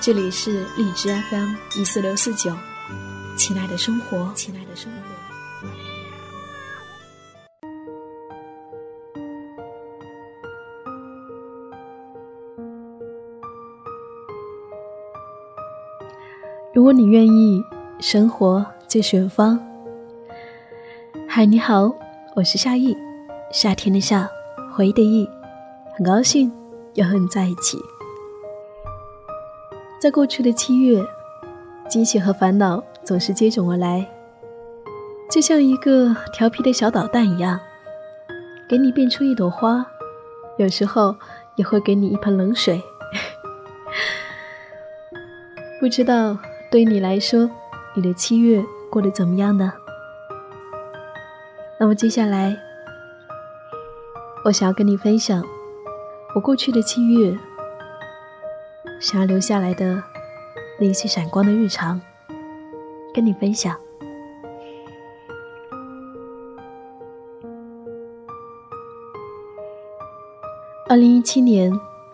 这里是荔枝 FM 一四六四九，亲爱的生活，亲爱的生活。如果你愿意，生活就选方。嗨，你好，我是夏意，夏天的夏，回忆的忆，很高兴又和你在一起。在过去的七月，惊喜和烦恼总是接踵而来，就像一个调皮的小捣蛋一样，给你变出一朵花，有时候也会给你一盆冷水。不知道对你来说，你的七月过得怎么样呢？那么接下来，我想要跟你分享我过去的七月。想要留下来的那些闪光的日常，跟你分享。二零一七年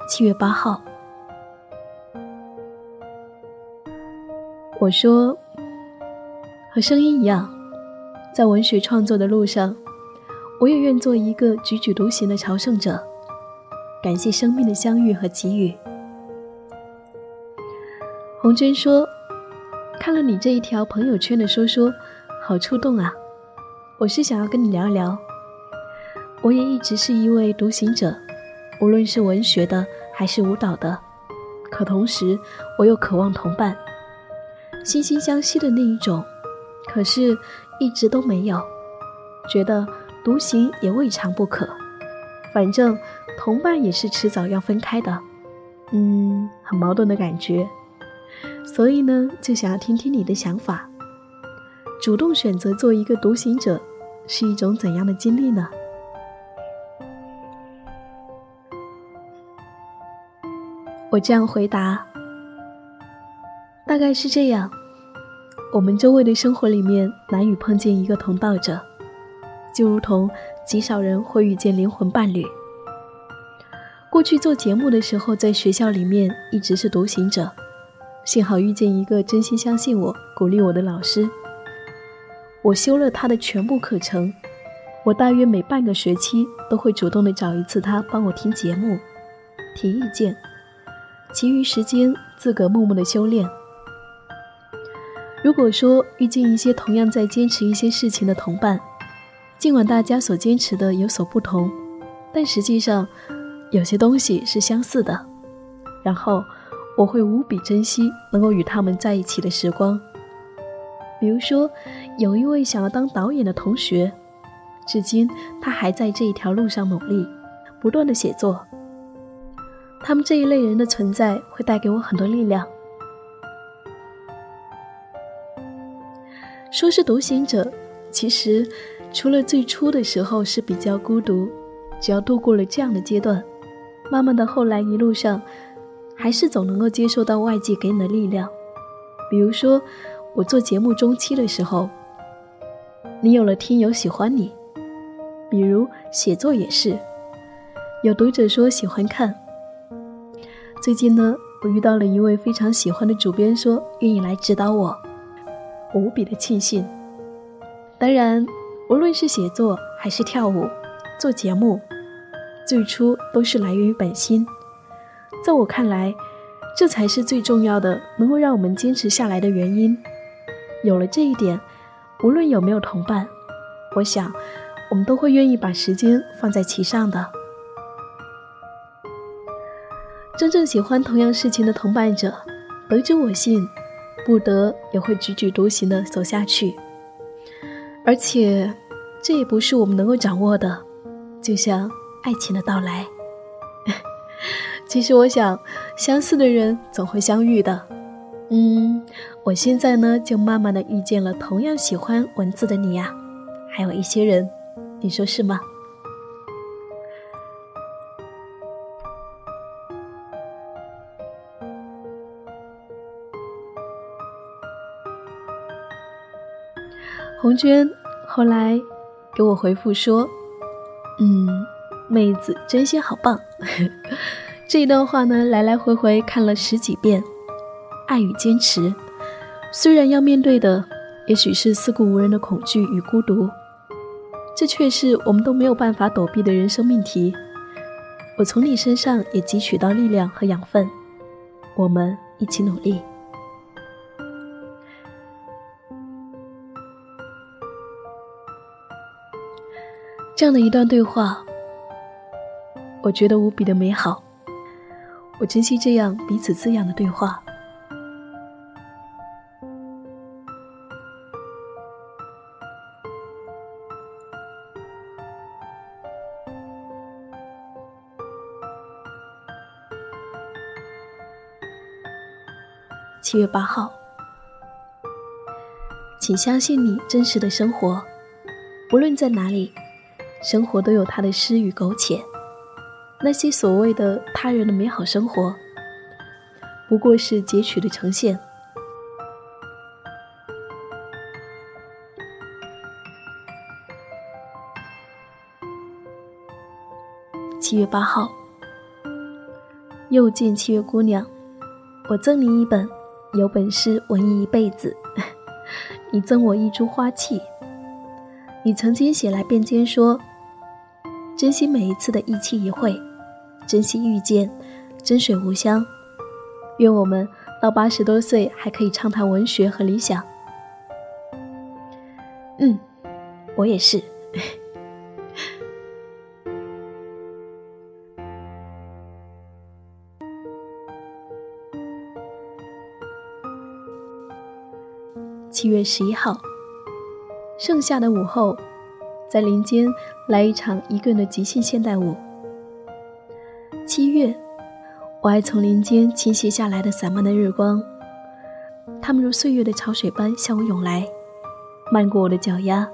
七月八号，我说，和声音一样，在文学创作的路上，我也愿做一个踽踽独行的朝圣者，感谢生命的相遇和给予。红娟说：“看了你这一条朋友圈的说说，好触动啊！我是想要跟你聊一聊。我也一直是一位独行者，无论是文学的还是舞蹈的。可同时，我又渴望同伴，惺惺相惜的那一种。可是，一直都没有。觉得独行也未尝不可，反正同伴也是迟早要分开的。嗯，很矛盾的感觉。”所以呢，就想要听听你的想法。主动选择做一个独行者，是一种怎样的经历呢？我这样回答，大概是这样：我们周围的生活里面难以碰见一个同道者，就如同极少人会遇见灵魂伴侣。过去做节目的时候，在学校里面一直是独行者。幸好遇见一个真心相信我、鼓励我的老师。我修了他的全部课程，我大约每半个学期都会主动的找一次他帮我听节目、提意见，其余时间自个默默的修炼。如果说遇见一些同样在坚持一些事情的同伴，尽管大家所坚持的有所不同，但实际上有些东西是相似的，然后。我会无比珍惜能够与他们在一起的时光。比如说，有一位想要当导演的同学，至今他还在这一条路上努力，不断的写作。他们这一类人的存在会带给我很多力量。说是独行者，其实除了最初的时候是比较孤独，只要度过了这样的阶段，慢慢的后来一路上。还是总能够接受到外界给你的力量，比如说我做节目中期的时候，你有了听友喜欢你；比如写作也是，有读者说喜欢看。最近呢，我遇到了一位非常喜欢的主编，说愿意来指导我，我无比的庆幸。当然，无论是写作还是跳舞、做节目，最初都是来源于本心。在我看来，这才是最重要的，能够让我们坚持下来的原因。有了这一点，无论有没有同伴，我想，我们都会愿意把时间放在其上的。真正喜欢同样事情的同伴者，得之我幸，不得也会踽踽独行的走下去。而且，这也不是我们能够掌握的，就像爱情的到来。其实我想，相似的人总会相遇的。嗯，我现在呢，就慢慢的遇见了同样喜欢文字的你呀，还有一些人，你说是吗？红娟后来给我回复说：“嗯，妹子真心好棒。” 这一段话呢，来来回回看了十几遍。爱与坚持，虽然要面对的也许是四顾无人的恐惧与孤独，这却是我们都没有办法躲避的人生命题。我从你身上也汲取到力量和养分，我们一起努力。这样的一段对话，我觉得无比的美好。我珍惜这样彼此滋养的对话。七月八号，请相信你真实的生活，无论在哪里，生活都有它的诗与苟且。那些所谓的他人的美好生活，不过是截取的呈现。七月八号，又见七月姑娘，我赠你一本。有本事文艺一辈子，你赠我一株花器。你曾经写来便笺说：“珍惜每一次的一期一会，珍惜遇见，真水无香。愿我们到八十多岁还可以畅谈文学和理想。”嗯，我也是。七月十一号，盛夏的午后，在林间来一场一个人的即兴现代舞。七月，我爱从林间倾泻下来的散漫的日光，它们如岁月的潮水般向我涌来，漫过我的脚丫、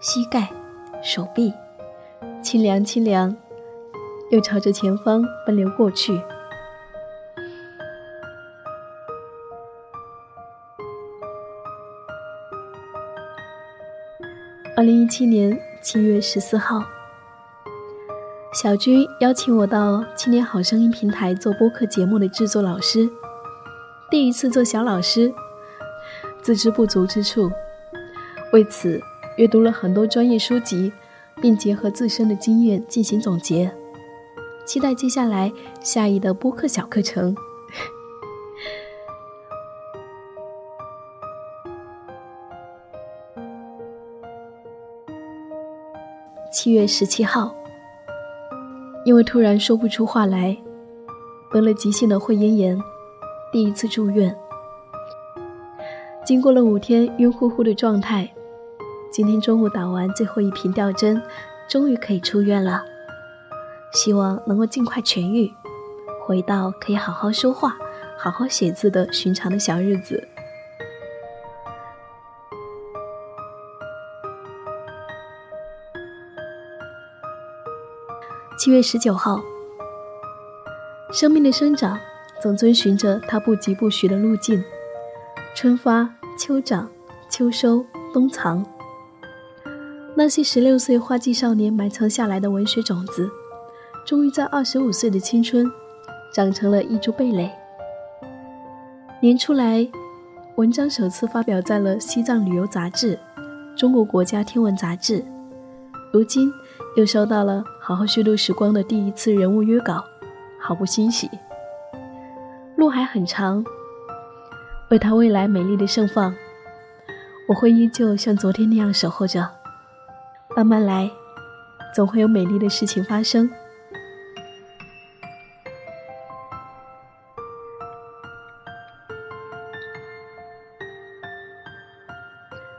膝盖、手臂，清凉清凉，又朝着前方奔流过去。二零一七年七月十四号，小军邀请我到青年好声音平台做播客节目的制作老师。第一次做小老师，自知不足之处，为此阅读了很多专业书籍，并结合自身的经验进行总结。期待接下来下一的播客小课程。七月十七号，因为突然说不出话来，得了急性的会咽炎，第一次住院。经过了五天晕乎乎的状态，今天中午打完最后一瓶吊针，终于可以出院了。希望能够尽快痊愈，回到可以好好说话、好好写字的寻常的小日子。七月十九号，生命的生长总遵循着它不疾不徐的路径，春发、秋长、秋收、冬藏。那些十六岁花季少年埋藏下来的文学种子，终于在二十五岁的青春，长成了一株蓓蕾。年初来，文章首次发表在了《西藏旅游杂志》《中国国家天文杂志》，如今。又收到了《好好虚度时光》的第一次人物约稿，毫不欣喜。路还很长，为他未来美丽的盛放，我会依旧像昨天那样守候着。慢慢来，总会有美丽的事情发生。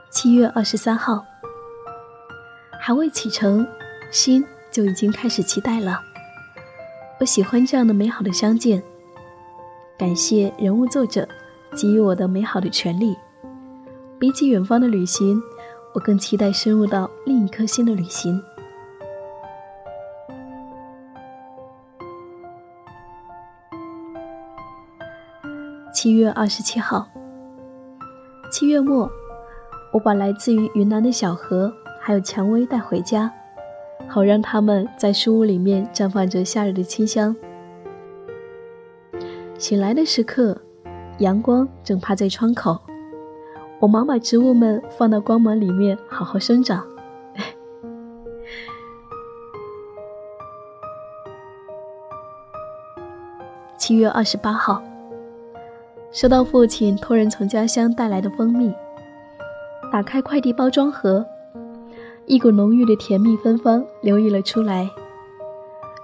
七月二十三号，还未启程。心就已经开始期待了。我喜欢这样的美好的相见。感谢人物作者给予我的美好的权利。比起远方的旅行，我更期待深入到另一颗心的旅行。七月二十七号，七月末，我把来自于云南的小何还有蔷薇带回家，好让他们在书屋里面绽放着夏日的清香。醒来的时刻，阳光正趴在窗口，我忙把植物们放到光芒里面好好生长。七月二十八号。收到父亲托人从家乡带来的蜂蜜，打开快递包装盒，一股浓郁的甜蜜芬芳流溢了出来。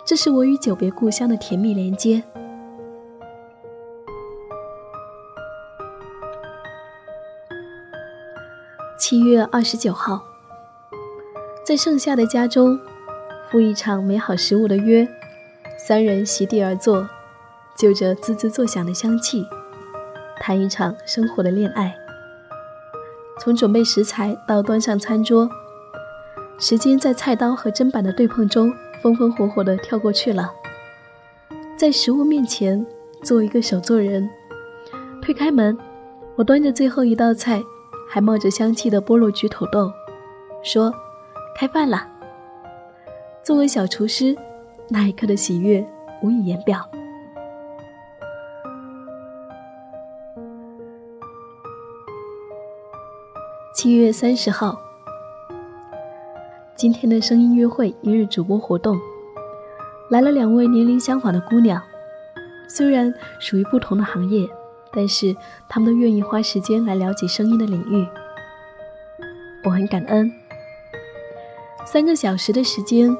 这是我与久别故乡的甜蜜连接。七月二十九号，在盛夏的家中，赴一场美好食物的约，三人席地而坐，就着滋滋作响的香气。谈一场生活的恋爱，从准备食材到端上餐桌，时间在菜刀和砧板的对碰中风风火火地跳过去了。在食物面前做一个手作人，推开门，我端着最后一道菜，还冒着香气的菠萝焗土豆，说：“开饭了。”作为小厨师，那一刻的喜悦无以言表。七月三十号，今天的声音约会一日主播活动，来了两位年龄相仿的姑娘，虽然属于不同的行业，但是她们都愿意花时间来了解声音的领域，我很感恩。三个小时的时间，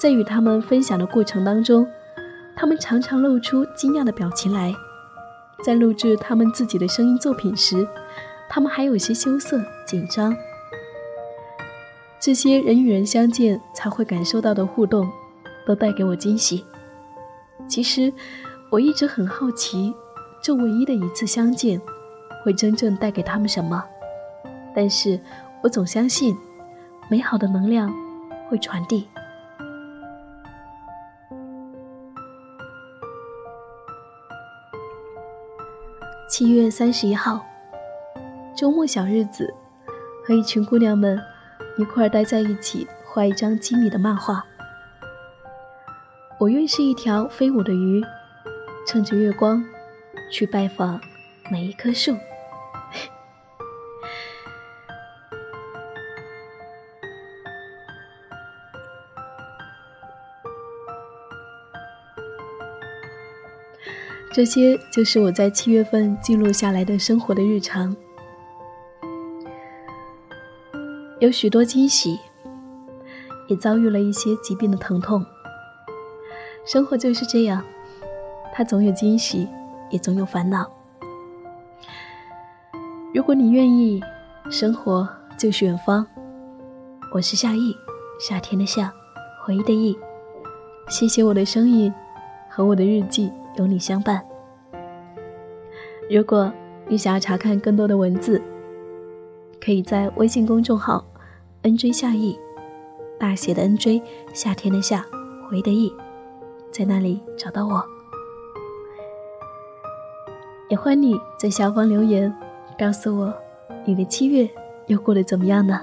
在与他们分享的过程当中，他们常常露出惊讶的表情来，在录制他们自己的声音作品时。他们还有些羞涩、紧张。这些人与人相见才会感受到的互动，都带给我惊喜。其实，我一直很好奇，这唯一的一次相见，会真正带给他们什么？但是我总相信，美好的能量会传递。七月三十一号。周末小日子，和一群姑娘们一块待在一起，画一张机密的漫画。我愿是一条飞舞的鱼，趁着月光去拜访每一棵树。这些就是我在七月份记录下来的生活的日常。有许多惊喜，也遭遇了一些疾病的疼痛。生活就是这样，它总有惊喜，也总有烦恼。如果你愿意，生活就是远方。我是夏意，夏天的夏，回忆的忆。谢谢我的声音和我的日记有你相伴。如果你想要查看更多的文字，可以在微信公众号。N J 夏意，大写的 N J，夏天的夏，回的意，在那里找到我。也欢迎你在下方留言，告诉我你的七月又过得怎么样呢？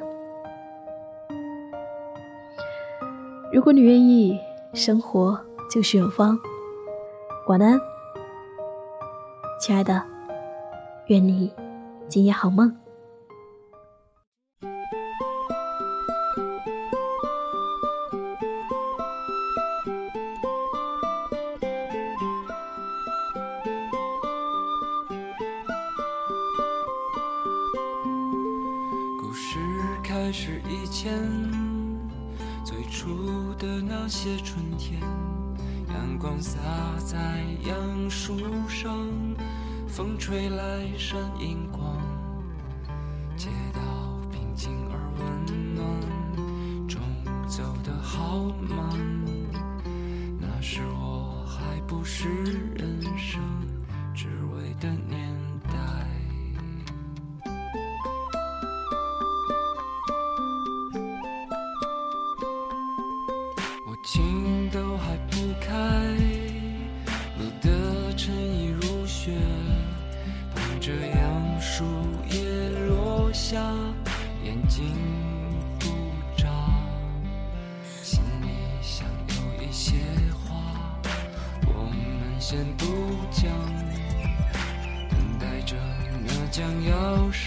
如果你愿意，生活就是远方。晚安，亲爱的，愿你今夜好梦。光洒在杨树上，风吹来闪银光，街道平静而温暖，钟走得好慢，那时我还不是人生。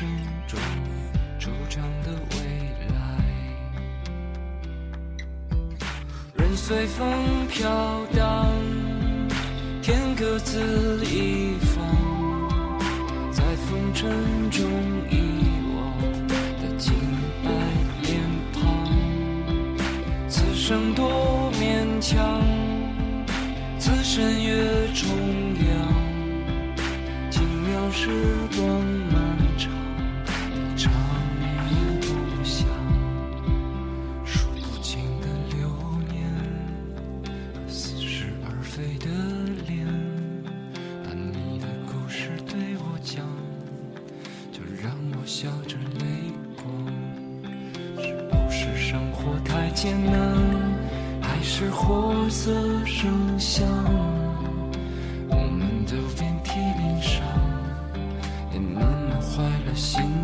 生中主张的未来人随风飘荡天各自一方在风尘中遗忘的清白脸庞此生多勉强此身越重量轻描时光心。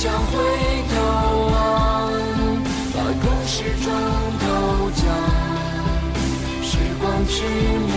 想回头望，把故事全都讲，时光去。